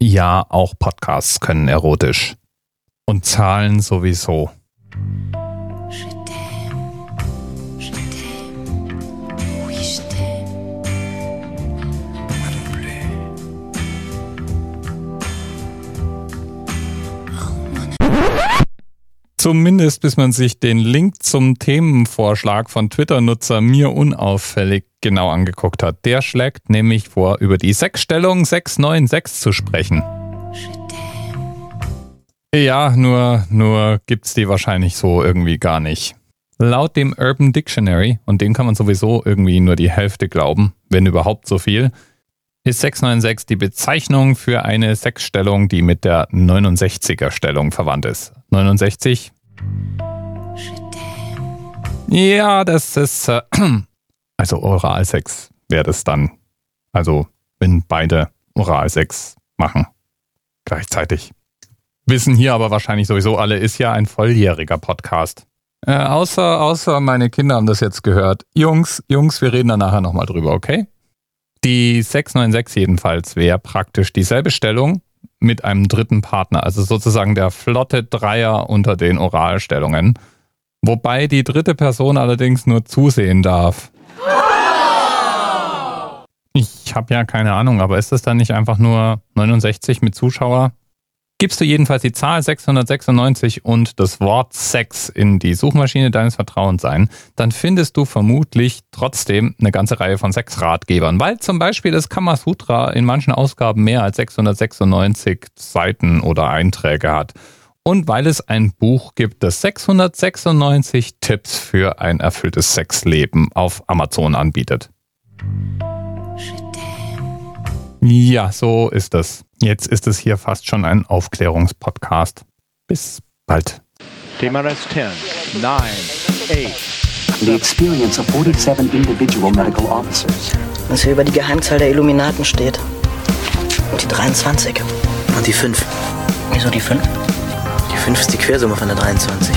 Ja, auch Podcasts können erotisch. Und Zahlen sowieso. Zumindest bis man sich den Link zum Themenvorschlag von Twitter-Nutzer mir unauffällig genau angeguckt hat. Der schlägt nämlich vor, über die Sechsstellung 696 zu sprechen. Ja, nur, nur gibt's die wahrscheinlich so irgendwie gar nicht. Laut dem Urban Dictionary, und dem kann man sowieso irgendwie nur die Hälfte glauben, wenn überhaupt so viel, ist 696 die Bezeichnung für eine Sechsstellung, die mit der 69er Stellung verwandt ist. 69 ja, das ist, äh, also Oralsex wäre das dann. Also, wenn beide Oralsex machen. Gleichzeitig. Wissen hier aber wahrscheinlich sowieso alle, ist ja ein volljähriger Podcast. Äh, außer, außer meine Kinder haben das jetzt gehört. Jungs, Jungs, wir reden da nachher nochmal drüber, okay? Die 696 jedenfalls wäre praktisch dieselbe Stellung mit einem dritten Partner, also sozusagen der flotte Dreier unter den Oralstellungen. Wobei die dritte Person allerdings nur zusehen darf. Ich habe ja keine Ahnung, aber ist das dann nicht einfach nur 69 mit Zuschauer? Gibst du jedenfalls die Zahl 696 und das Wort Sex in die Suchmaschine deines Vertrauens ein, dann findest du vermutlich trotzdem eine ganze Reihe von Sexratgebern, weil zum Beispiel das Kamasutra in manchen Ausgaben mehr als 696 Seiten oder Einträge hat und weil es ein Buch gibt, das 696 Tipps für ein erfülltes Sexleben auf Amazon anbietet. Ja, so ist es. Jetzt ist es hier fast schon ein Aufklärungspodcast. Bis bald. TMRS 10, 9, 8. The experience of 47 individual medical officers. Was hier über die Geheimzahl der Illuminaten steht. Und die 23. Und die 5. Wieso die 5? Die 5 ist die Quersumme von der 23.